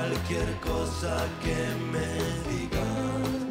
cualquier cosa que me digas.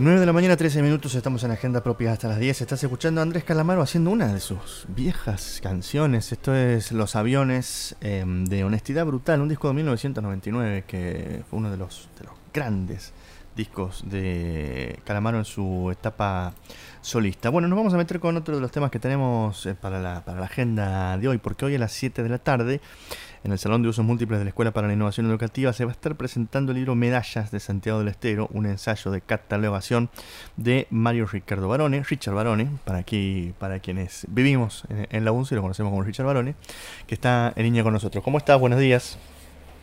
9 de la mañana, 13 minutos, estamos en Agenda Propia hasta las 10. Estás escuchando a Andrés Calamaro haciendo una de sus viejas canciones. Esto es Los Aviones em, de Honestidad Brutal, un disco de 1999 que fue uno de los, de los grandes discos de Calamaro en su etapa solista. Bueno, nos vamos a meter con otro de los temas que tenemos eh, para la, para la agenda de hoy, porque hoy a las 7 de la tarde en el Salón de Usos Múltiples de la Escuela para la Innovación Educativa se va a estar presentando el libro Medallas de Santiago del Estero, un ensayo de catalogación de Mario Ricardo Barone, Richard Barone, para, aquí, para quienes vivimos en, la UNCE, lo conocemos como Richard Barone, que está en línea con nosotros. ¿Cómo estás? Buenos días.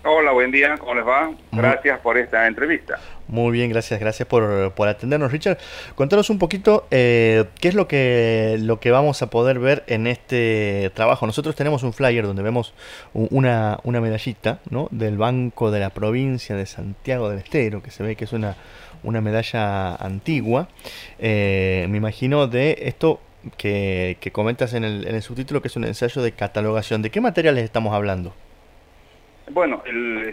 Hola, buen día, ¿cómo les va? Gracias por esta entrevista. Muy bien, gracias, gracias por, por atendernos, Richard. Contanos un poquito eh, qué es lo que, lo que vamos a poder ver en este trabajo. Nosotros tenemos un flyer donde vemos una, una medallita ¿no? del Banco de la Provincia de Santiago del Estero, que se ve que es una, una medalla antigua. Eh, me imagino de esto que, que comentas en el, en el subtítulo, que es un ensayo de catalogación. ¿De qué materiales estamos hablando? Bueno,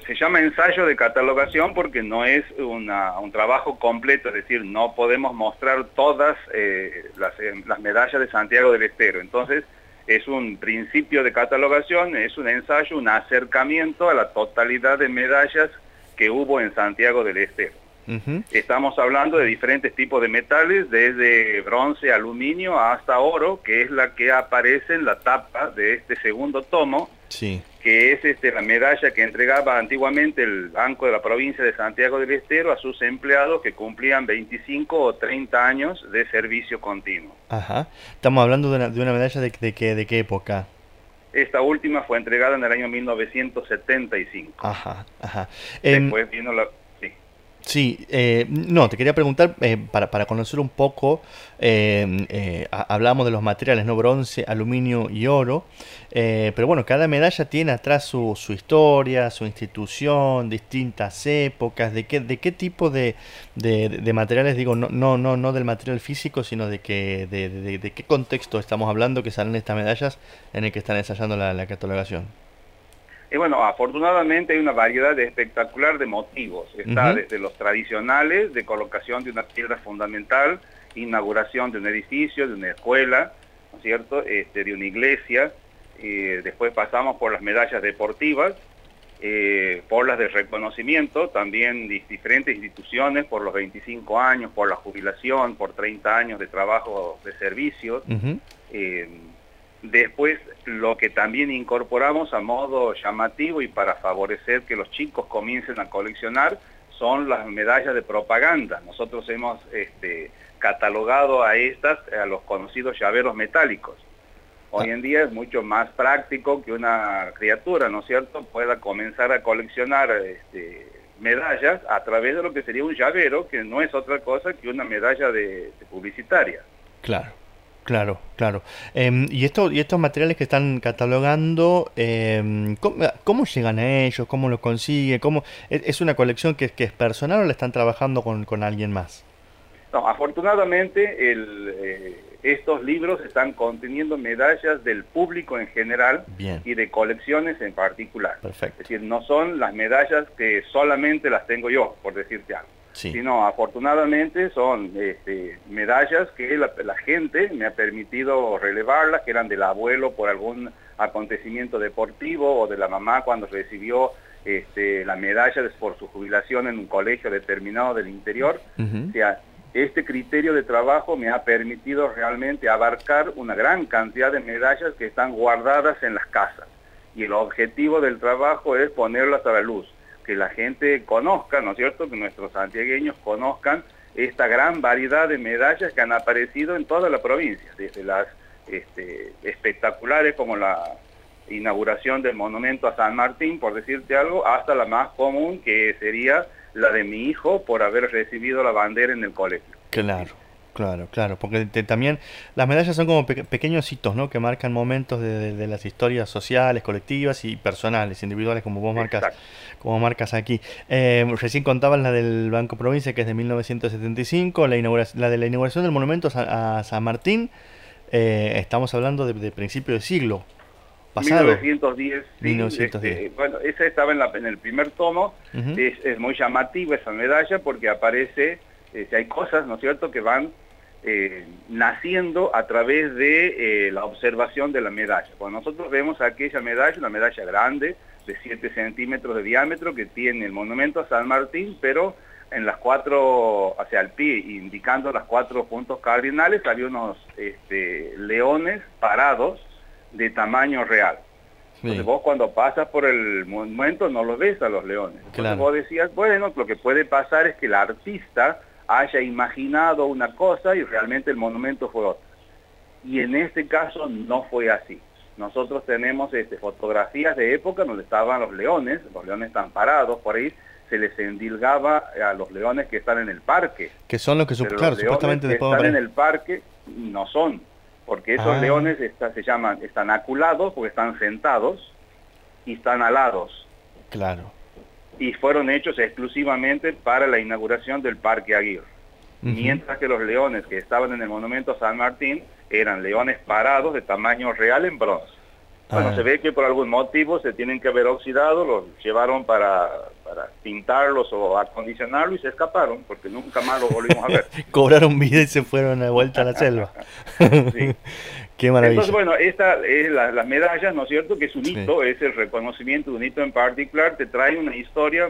se llama ensayo de catalogación porque no es un trabajo completo, es decir, no podemos mostrar todas eh, eh, las, medallas de Santiago del Estero. Entonces, es un principio de catalogación, es un ensayo, un acercamiento a la totalidad de medallas que hubo en Santiago del Estero. Estamos hablando de diferentes tipos de metales, desde bronce, aluminio hasta oro, que es la que aparece en la tapa de este segundo tomo, sí que es este, la medalla que entregaba antiguamente el Banco de la Provincia de Santiago del Estero a sus empleados que cumplían 25 o 30 años de servicio continuo. Ajá. Estamos hablando de una, de una medalla de, de, qué, de qué época. Esta última fue entregada en el año 1975. Ajá, ajá. Después vino la, Sí, eh, no, te quería preguntar, eh, para, para, conocer un poco, eh, eh hablamos de los materiales, ¿no? Bronce, aluminio y oro, pero bueno, cada medalla tiene atrás su, su, historia, su institución, distintas épocas, de qué, de qué tipo de, de, materiales, digo, no, no, no, no del material físico, sino de, que, de, qué contexto estamos hablando que salen estas medallas en el que están ensayando la catalogación. Bueno, afortunadamente hay una variedad espectacular de motivos. Está desde los tradicionales, de colocación de una piedra fundamental, inauguración de un edificio, de una escuela, ¿no es cierto?, este, de una iglesia. después pasamos por las medallas deportivas, eh, por las de reconocimiento, también diferentes instituciones por los 25 años, por la jubilación, por 30 años de trabajo de servicios. Después, lo que también incorporamos a modo llamativo y para favorecer que los chicos comiencen a coleccionar son las medallas de propaganda. Nosotros hemos este, catalogado a estas, a los conocidos llaveros metálicos. Hoy en día es mucho más práctico que una criatura, ¿no es cierto?, pueda comenzar a coleccionar este, medallas a través de lo que sería un llavero, que no es otra cosa que una medalla de publicitaria. Claro. Claro, claro. Em, y, esto, y estos materiales que están catalogando, eh, ¿cómo, llegan a ellos? ¿Cómo los consigue? ¿Cómo, ¿Es una colección que, que es personal o la están trabajando con, con alguien más? No, afortunadamente el, eh, estos libros están conteniendo medallas del público en general y de colecciones en particular. Perfecto. Es decir, no son las medallas que solamente las tengo yo, por decirte algo sino afortunadamente son este, medallas que la, la, gente me ha permitido relevarlas, que eran del abuelo por algún acontecimiento deportivo o de la mamá cuando recibió este, la medalla por su jubilación en un colegio determinado del interior. O sea, este criterio de trabajo me ha permitido realmente abarcar una gran cantidad de medallas que están guardadas en las casas. Y el objetivo del trabajo es ponerlas a la luz, que la gente conozca, ¿no es cierto?, que nuestros santiagueños conozcan esta gran variedad de medallas que han aparecido en toda la provincia, desde las este, espectaculares como la inauguración del monumento a San Martín, por decirte algo, hasta la más común que sería la de mi hijo por haber recibido la bandera en el colegio. Claro, claro, claro, porque también las medallas son como pequeños hitos, ¿no? Que marcan momentos de, las historias sociales, colectivas y personales, individuales, como vos marcas, como marcas aquí. Eh, recién contabas la del Banco Provincia, que es de 1975, la, la de la inauguración del monumento a, San Martín, eh, estamos hablando de, de principio de siglo. 1910. Este, bueno, esa estaba en, la, en el primer tomo. es, muy llamativa esa medalla porque aparece, eh, hay cosas, ¿no es cierto?, que van eh, naciendo a través de eh, la observación de la medalla. Cuando nosotros vemos aquella medalla, una medalla grande, de 7 centímetros de diámetro, que tiene el monumento a San Martín, pero en las cuatro, hacia el pie, indicando las cuatro puntos cardinales, había unos este, leones parados, de tamaño real. Entonces vos cuando pasas por el monumento no los ves a los leones. Entonces vos decías, bueno, lo que puede pasar es que el artista haya imaginado una cosa y realmente el monumento fue otra. Y en este caso no fue así. Nosotros tenemos este, fotografías de época donde estaban los leones, los leones están parados por ahí, se les endilgaba a los leones que están en el parque. Que son los que, claro, supuestamente que están en el parque no son porque esos ah. leones se llaman, están aculados porque están sentados y están alados. Claro. Y fueron hechos exclusivamente para la inauguración del Parque Aguirre. Mientras que los leones que estaban en el monumento San Martín eran leones parados de tamaño real en bronce. Bueno, ah. se ve que por algún motivo se tienen que haber oxidado, los llevaron para, para pintarlos o acondicionarlos y se escaparon, porque nunca más los volvimos a ver. Cobraron vida y se fueron de vuelta a la selva. sí. Qué maravilla. Entonces, bueno, esta es la, las medallas, ¿no es cierto? Que es un hito, es el reconocimiento de un hito en particular, te trae una historia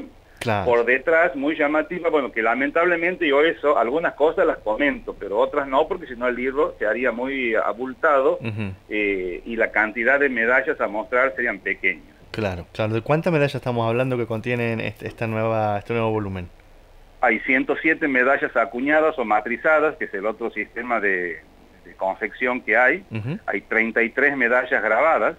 por detrás muy llamativa, bueno, que lamentablemente yo eso, algunas cosas las comento, pero otras no, porque si no el libro se haría muy abultado eh, y la cantidad de medallas a mostrar serían pequeñas. Claro, claro. ¿De cuántas medallas estamos hablando que contienen este, esta nueva, este nuevo volumen? Hay 107 medallas acuñadas o matrizadas, que es el otro sistema de, confección que hay. Hay 33 medallas grabadas,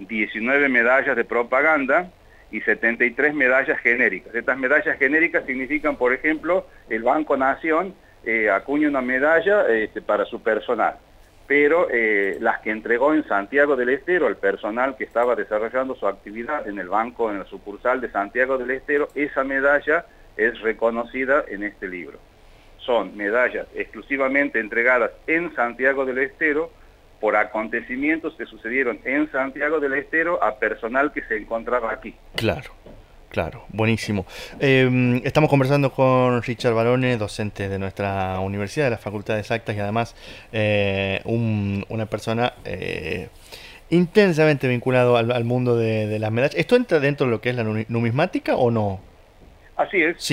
19 medallas de propaganda, y 73 medallas genéricas. Estas medallas genéricas significan, por ejemplo, el Banco Nación eh, acuña una medalla este, para su personal, pero eh, las que entregó en Santiago del Estero al personal que estaba desarrollando su actividad en el banco, en la sucursal de Santiago del Estero, esa medalla es reconocida en este libro. Son medallas exclusivamente entregadas en Santiago del Estero por acontecimientos que sucedieron en Santiago del Estero a personal que se encontraba aquí. Claro. Claro, buenísimo. Em, estamos conversando con Richard Barone, docente de nuestra universidad, de la Facultad de Exactas y además eh, una persona eh, intensamente vinculado al, mundo de, de, las medallas. ¿Esto entra dentro de lo que es la numismática o no? Así es.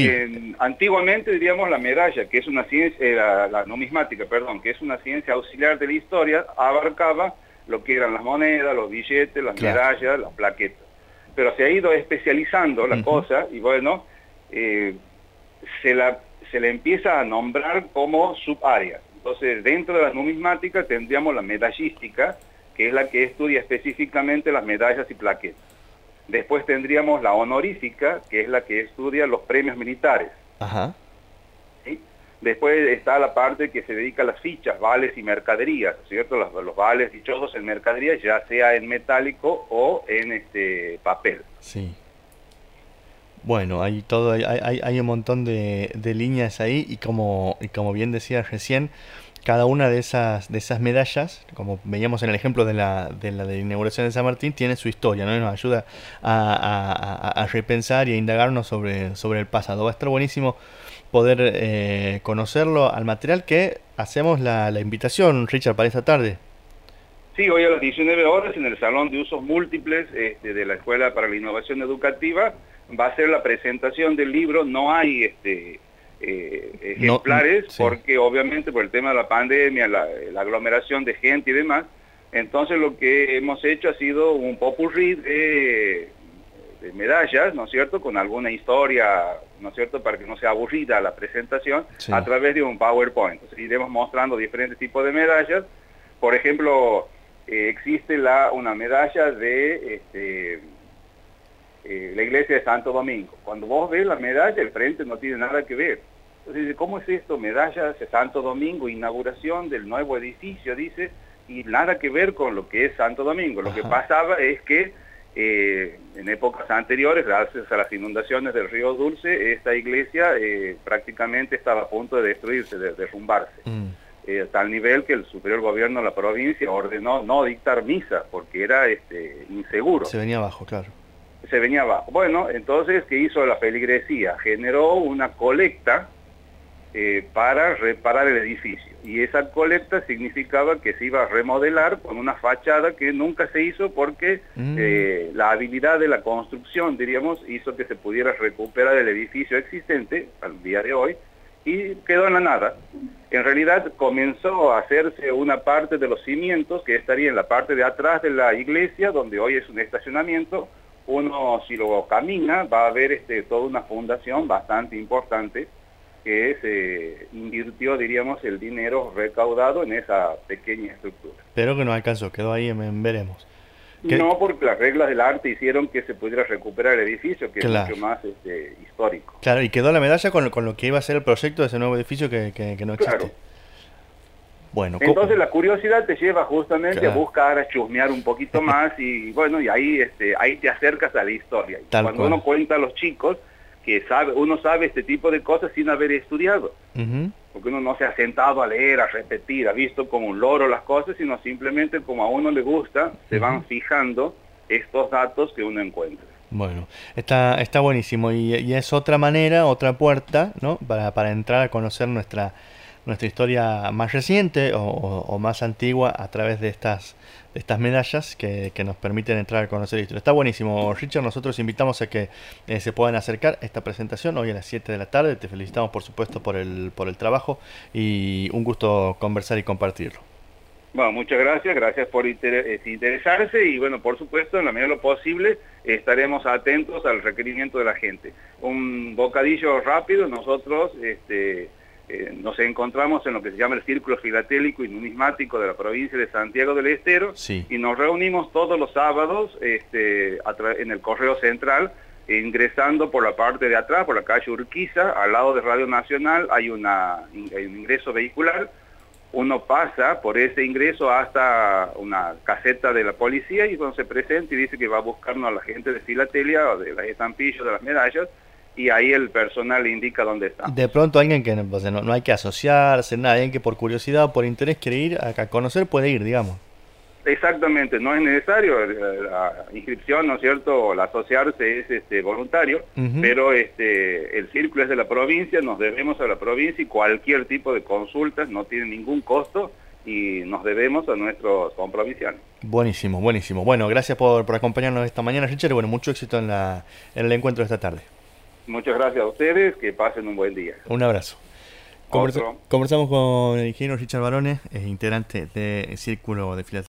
antiguamente diríamos la medalla, que es una ciencia, eh, la, numismática, perdón, que es una ciencia auxiliar de la historia, abarcaba lo que eran las monedas, los billetes, las medallas, las plaquetas. Pero se ha ido especializando la cosa y bueno, eh, se, la, se le empieza a nombrar como subárea. Entonces, dentro de la numismática tendríamos la medallística, que es la que estudia específicamente las medallas y plaquetas. Después tendríamos la honorífica, que es la que estudia los premios militares. Ajá. Después está la parte que se dedica a las fichas, vales y mercaderías, ¿cierto? Los, los vales dichosos en mercaderías, ya sea en metálico o en este papel. Sí. Bueno, hay todo, hay, hay, hay un montón de, de, líneas ahí y como, y como bien decía recién, cada una de esas, de esas medallas, como veíamos en el ejemplo de la, de la de inauguración de San Martín, tiene su historia, ¿no? nos ayuda a, a, repensar y a indagarnos sobre, sobre el pasado. Va a estar buenísimo poder eh, conocerlo al material que hacemos la, la invitación, Richard, para esta tarde. Sí, hoy a las 19 horas en el Salón de Usos Múltiples este, de la Escuela para la Innovación Educativa va a ser la presentación del libro. No hay este, eh, ejemplares porque obviamente por el tema de la pandemia, la, aglomeración de gente y demás, entonces lo que hemos hecho ha sido un popurrí de, de medallas, ¿no es cierto?, con alguna historia, ¿no es cierto?, para que no sea aburrida la presentación, a través de un PowerPoint. Entonces iremos mostrando diferentes tipos de medallas. Por ejemplo, eh, existe la, una medalla de este, eh, la iglesia de Santo Domingo. Cuando vos ves la medalla, el frente no tiene nada que ver. Entonces, ¿cómo es esto? Medalla de Santo Domingo, inauguración del nuevo edificio, dice, y nada que ver con lo que es Santo Domingo. Lo que pasaba es que eh, en épocas anteriores, gracias a las inundaciones del río Dulce, esta iglesia prácticamente estaba a punto de destruirse, de derrumbarse. Mm. Eh, tal nivel que el superior gobierno de la provincia ordenó no dictar misa porque era este, inseguro. Se venía abajo, claro. Se venía abajo. Bueno, entonces, ¿qué hizo la feligresía? Generó una colecta eh, para reparar el edificio. Y esa colecta significaba que se iba a remodelar con una fachada que nunca se hizo porque mm. eh, la habilidad de la construcción, diríamos, hizo que se pudiera recuperar el edificio existente al día de hoy y quedó en la nada. En realidad comenzó a hacerse una parte de los cimientos que estaría en la parte de atrás de la iglesia, donde hoy es un estacionamiento. Uno, si lo camina, va a ver este, toda una fundación bastante importante que se invirtió, diríamos, el dinero recaudado en esa pequeña estructura. Pero que no alcanzó, quedó ahí en veremos. No, porque las reglas del arte hicieron que se pudiera recuperar el edificio, que es mucho más este, histórico. Claro, y quedó la medalla con, con, lo que iba a ser el proyecto de ese nuevo edificio que, que, no existe. Bueno, Entonces la curiosidad te lleva justamente a buscar, a chusmear un poquito más y bueno, y ahí, este, ahí te acercas a la historia. Cuando uno cuenta a los chicos, que sabe, uno sabe este tipo de cosas sin haber estudiado porque uno no se ha sentado a leer, a repetir, ha visto como un loro las cosas, sino simplemente como a uno le gusta, se van fijando estos datos que uno encuentra. Bueno, está, está buenísimo y, es otra manera, otra puerta, ¿no? Para, para entrar a conocer nuestra, nuestra historia más reciente o, más antigua a través de estas, estas medallas que, nos permiten entrar a conocer la historia. Está buenísimo, Richard. Nosotros invitamos a que eh, se puedan acercar a esta presentación hoy a las 7 de la tarde. Te felicitamos, por supuesto, por el, por el trabajo y un gusto conversar y compartirlo. Bueno, muchas gracias, gracias por eh, interesarse y bueno, por supuesto, en la medida de lo posible estaremos atentos al requerimiento de la gente. Un bocadillo rápido, nosotros este, eh, nos encontramos en lo que se llama el Círculo Filatélico y Numismático de la provincia de Santiago del Estero y nos reunimos todos los sábados este, en el Correo Central, ingresando por la parte de atrás, por la calle Urquiza, al lado de Radio Nacional hay, una, un ingreso vehicular, uno pasa por ese ingreso hasta una caseta de la policía y cuando se presenta y dice que va a buscarnos a la gente de filatelia o de las estampillas, de las medallas, y ahí el personal indica dónde está. De pronto alguien que no, no hay que asociarse, nada, alguien que por curiosidad o por interés quiere ir a, conocer puede ir, digamos. Exactamente, no es necesario eh, la inscripción, ¿no es cierto? El asociarse es este, voluntario, pero este, el círculo es de la provincia, nos debemos a la provincia y cualquier tipo de consultas no tiene ningún costo y nos debemos a nuestros compromisiones. Buenísimo, buenísimo. Bueno, gracias por, por acompañarnos esta mañana, Richard, bueno, mucho éxito en, la, en el encuentro de esta tarde. Muchas gracias a ustedes, que pasen un buen día. Un abrazo. conversamos con el ingeniero Richard Barones, integrante del Círculo de Filatelia.